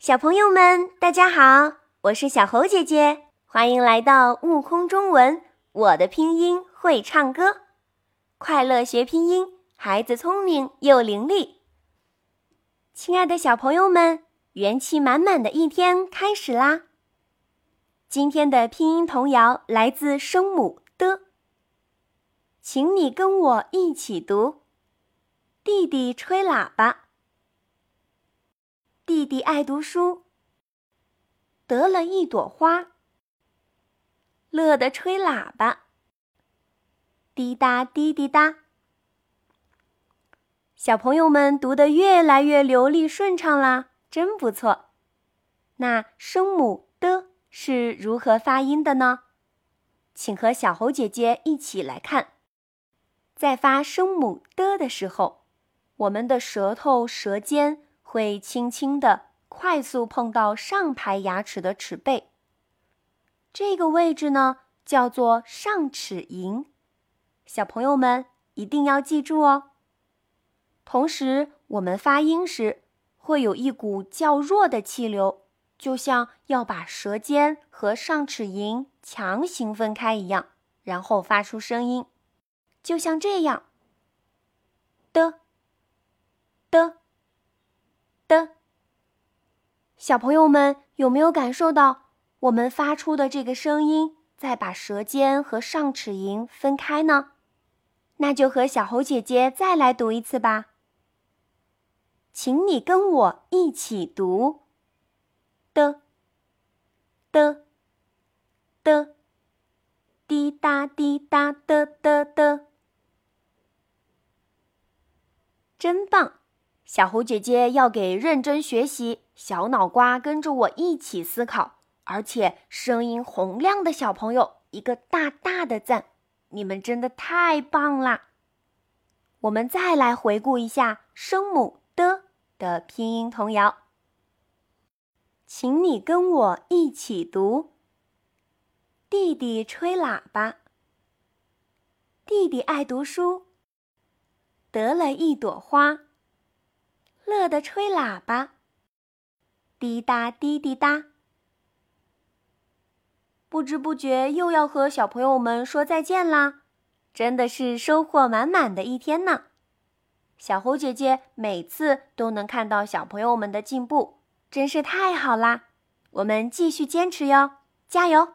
小朋友们，大家好，我是小猴姐姐，欢迎来到悟空中文。我的拼音会唱歌，快乐学拼音，孩子聪明又伶俐。亲爱的小朋友们，元气满满的一天开始啦！今天的拼音童谣来自声母的，请你跟我一起读：弟弟吹喇叭。弟弟爱读书，得了一朵花，乐得吹喇叭，滴答滴滴答。小朋友们读得越来越流利顺畅啦，真不错。那声母的是如何发音的呢？请和小猴姐姐一起来看，在发声母的的时候，我们的舌头舌尖。会轻轻的、快速碰到上排牙齿的齿背。这个位置呢，叫做上齿龈。小朋友们一定要记住哦。同时，我们发音时会有一股较弱的气流，就像要把舌尖和上齿龈强行分开一样，然后发出声音，就像这样的的。的小朋友们有没有感受到我们发出的这个声音在把舌尖和上齿龈分开呢？那就和小猴姐姐再来读一次吧。请你跟我一起读：的的的，滴答滴答的的的，真棒！小猴姐姐要给认真学习、小脑瓜跟着我一起思考，而且声音洪亮的小朋友一个大大的赞！你们真的太棒啦！我们再来回顾一下声母的的拼音童谣，请你跟我一起读：弟弟吹喇叭，弟弟爱读书，得了一朵花。乐得吹喇叭，滴答滴滴答。不知不觉又要和小朋友们说再见啦，真的是收获满满的一天呢。小猴姐姐每次都能看到小朋友们的进步，真是太好啦！我们继续坚持哟，加油！